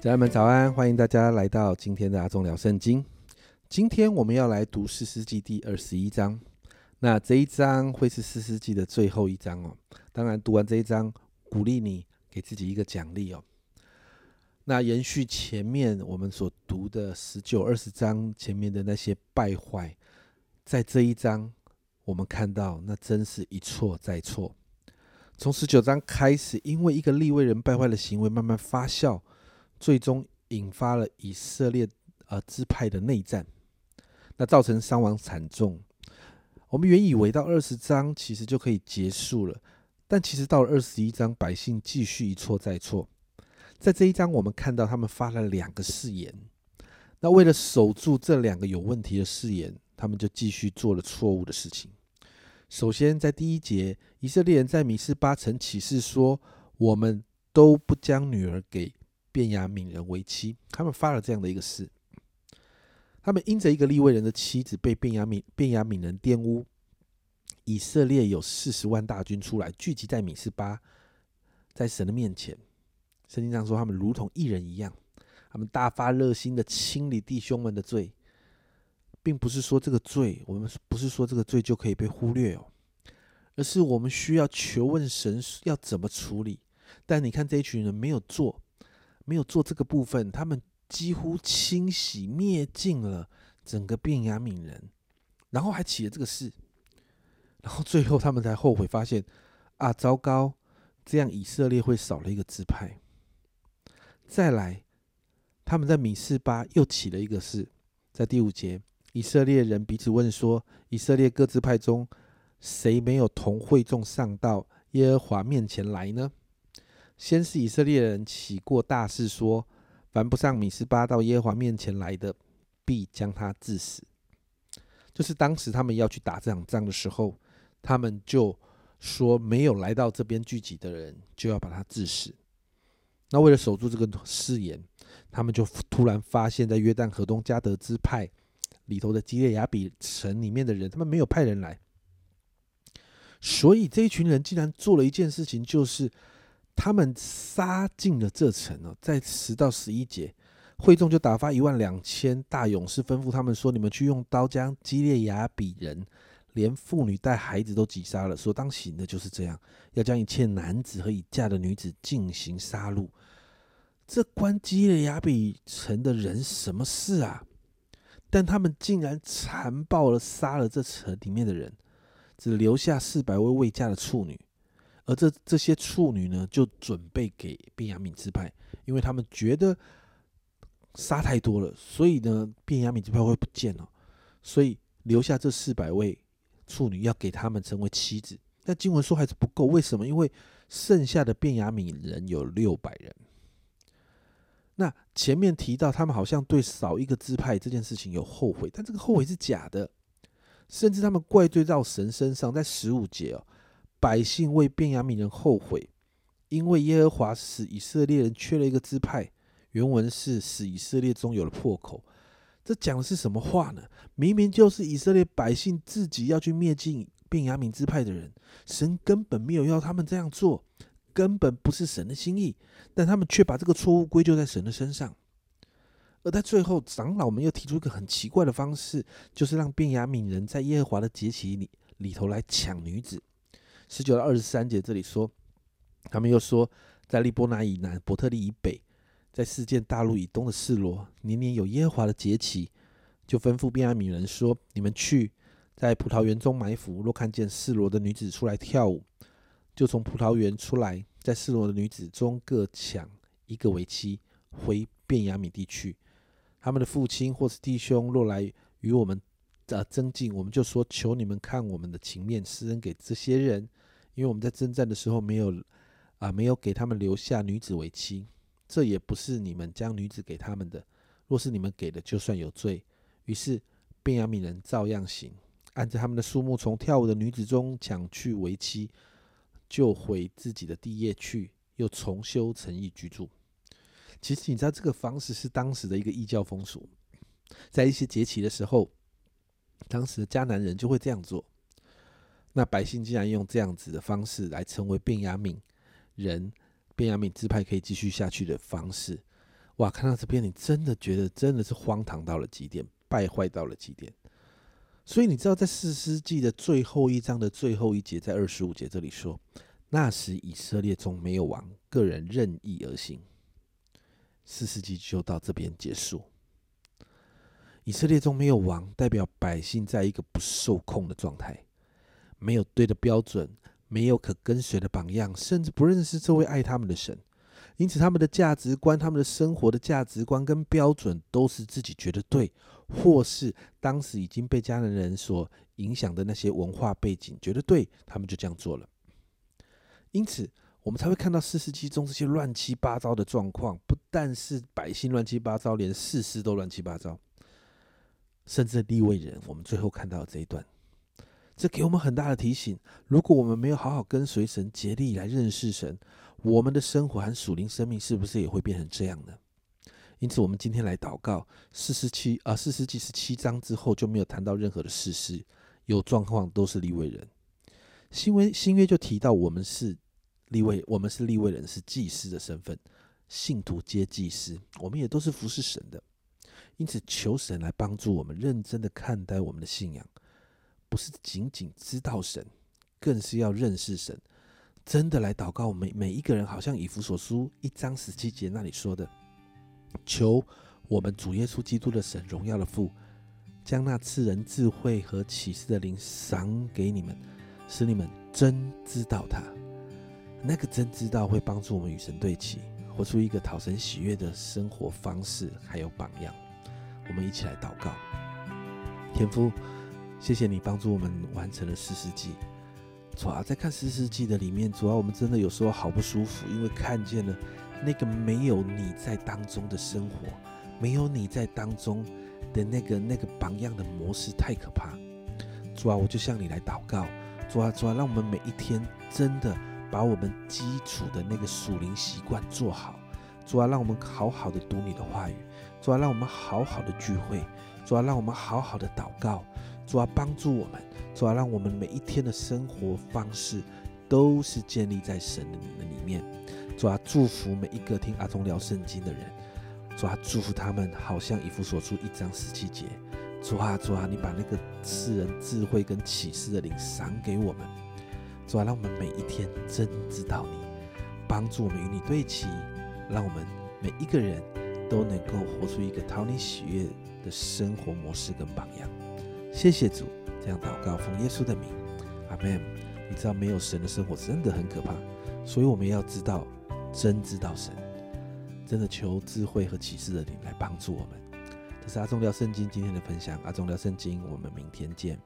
家人们早安，欢迎大家来到今天的阿忠聊圣经。今天我们要来读四世纪第二十一章，那这一章会是四世纪的最后一章哦。当然，读完这一章，鼓励你给自己一个奖励哦。那延续前面我们所读的十九、二十章前面的那些败坏，在这一章我们看到，那真是一错再错。从十九章开始，因为一个立位人败坏的行为慢慢发酵，最终引发了以色列呃支派的内战，那造成伤亡惨重。我们原以为到二十章其实就可以结束了，但其实到了二十一章，百姓继续一错再错。在这一章，我们看到他们发了两个誓言，那为了守住这两个有问题的誓言，他们就继续做了错误的事情。首先，在第一节，以色列人在米斯巴城起誓说：“我们都不将女儿给便雅悯人为妻。”他们发了这样的一个誓。他们因着一个利未人的妻子被便雅悯便雅悯人玷污，以色列有四十万大军出来聚集在米斯巴，在神的面前。圣经上说，他们如同一人一样，他们大发热心的清理弟兄们的罪。并不是说这个罪，我们不是说这个罪就可以被忽略哦，而是我们需要求问神要怎么处理。但你看这一群人没有做，没有做这个部分，他们几乎清洗灭尽了整个便雅悯人，然后还起了这个事，然后最后他们才后悔，发现啊，糟糕，这样以色列会少了一个支派。再来，他们在米示巴又起了一个事，在第五节。以色列人彼此问说：“以色列各支派中，谁没有同会众上到耶和华面前来呢？”先是以色列人起过大事，说：“凡不上米斯巴到耶和华面前来的，必将他致死。”就是当时他们要去打这场仗的时候，他们就说：“没有来到这边聚集的人，就要把他致死。”那为了守住这个誓言，他们就突然发现，在约旦河东加德支派。里头的基列雅比城里面的人，他们没有派人来，所以这一群人竟然做了一件事情，就是他们杀进了这城哦。在十到十一节，会众就打发一万两千大勇士，吩咐他们说：“你们去用刀将基列雅比人，连妇女带孩子都击杀了。所当行的就是这样，要将一切男子和已嫁的女子进行杀戮。这关基列雅比城的人什么事啊？”但他们竟然残暴了，杀了这城里面的人，只留下四百位未嫁的处女，而这这些处女呢，就准备给便雅悯支派，因为他们觉得杀太多了，所以呢，便雅悯支派会不见了，所以留下这四百位处女要给他们成为妻子。但经文说还是不够，为什么？因为剩下的便雅悯人有六百人。那前面提到，他们好像对少一个支派这件事情有后悔，但这个后悔是假的，甚至他们怪罪到神身上。在十五节哦，百姓为便雅悯人后悔，因为耶和华使以色列人缺了一个支派。原文是使以色列中有了破口。这讲的是什么话呢？明明就是以色列百姓自己要去灭尽便雅悯支派的人，神根本没有要他们这样做。根本不是神的心意，但他们却把这个错误归咎在神的身上。而在最后，长老们又提出一个很奇怪的方式，就是让便雅悯人在耶和华的节期里里头来抢女子。十九到二十三节这里说，他们又说，在利波拿以南、伯特利以北，在世界大陆以东的示罗，年年有耶和华的节期，就吩咐便雅悯人说：“你们去在葡萄园中埋伏，若看见示罗的女子出来跳舞。”就从葡萄园出来，在示罗的女子中各抢一个为妻，回便雅悯地区。他们的父亲或是弟兄若来与我们呃增进，我们就说：求你们看我们的情面，施恩给这些人，因为我们在征战的时候没有啊没有给他们留下女子为妻，这也不是你们将女子给他们的。若是你们给的，就算有罪。于是便雅悯人照样行，按着他们的数目，从跳舞的女子中抢去为妻。就回自己的地业去，又重修城邑居住。其实你知道，这个方式是当时的一个异教风俗，在一些节期的时候，当时的迦南人就会这样做。那百姓竟然用这样子的方式来成为便雅敏人，便雅敏支派可以继续下去的方式。哇，看到这边，你真的觉得真的是荒唐到了极点，败坏到了极点。所以你知道，在四世纪的最后一章的最后一节，在二十五节这里说，那时以色列中没有王，个人任意而行。四世纪就到这边结束。以色列中没有王，代表百姓在一个不受控的状态，没有对的标准，没有可跟随的榜样，甚至不认识这位爱他们的神。因此，他们的价值观、他们的生活的价值观跟标准，都是自己觉得对，或是当时已经被家人人所影响的那些文化背景觉得对，他们就这样做了。因此，我们才会看到四世纪中这些乱七八糟的状况，不但是百姓乱七八糟，连事都乱七八糟，甚至立位人。我们最后看到这一段，这给我们很大的提醒：如果我们没有好好跟随神，竭力来认识神。我们的生活和属灵生命是不是也会变成这样呢？因此，我们今天来祷告四十七啊，四十七十七章之后就没有谈到任何的事实，有状况都是立位人。新约新约就提到我们是立位，我们是立位人，是祭司的身份，信徒皆祭司，我们也都是服侍神的。因此，求神来帮助我们认真的看待我们的信仰，不是仅仅知道神，更是要认识神。真的来祷告，我们每一个人，好像以弗所书一章十七节那里说的，求我们主耶稣基督的神荣耀的父，将那赐人智慧和启示的灵赏给你们，使你们真知道他。那个真知道会帮助我们与神对齐，活出一个讨神喜悦的生活方式，还有榜样。我们一起来祷告，天父，谢谢你帮助我们完成了四世纪。主啊，在看四世纪的里面，主要我们真的有时候好不舒服，因为看见了那个没有你在当中的生活，没有你在当中的那个那个榜样的模式太可怕。主啊，我就向你来祷告，主啊，主啊，让我们每一天真的把我们基础的那个属灵习惯做好。主啊，让我们好好的读你的话语。主啊，让我们好好的聚会。主啊，让我们好好的祷告。主啊，帮助我们。主啊，让我们每一天的生活方式都是建立在神的里面。主啊，祝福每一个听阿忠聊圣经的人。主啊，祝福他们，好像以弗所书一章十七节。主啊，主啊，你把那个赐人智慧跟启示的灵赏给我们。主啊，让我们每一天真知道你，帮助我们与你对齐，让我们每一个人都能够活出一个讨你喜悦的生活模式跟榜样。谢谢主。这样祷告，奉耶稣的名，阿门。你知道没有神的生活真的很可怕，所以我们要知道，真知道神，真的求智慧和启示的灵来帮助我们。这是阿忠聊圣经今天的分享，阿忠聊圣经，我们明天见。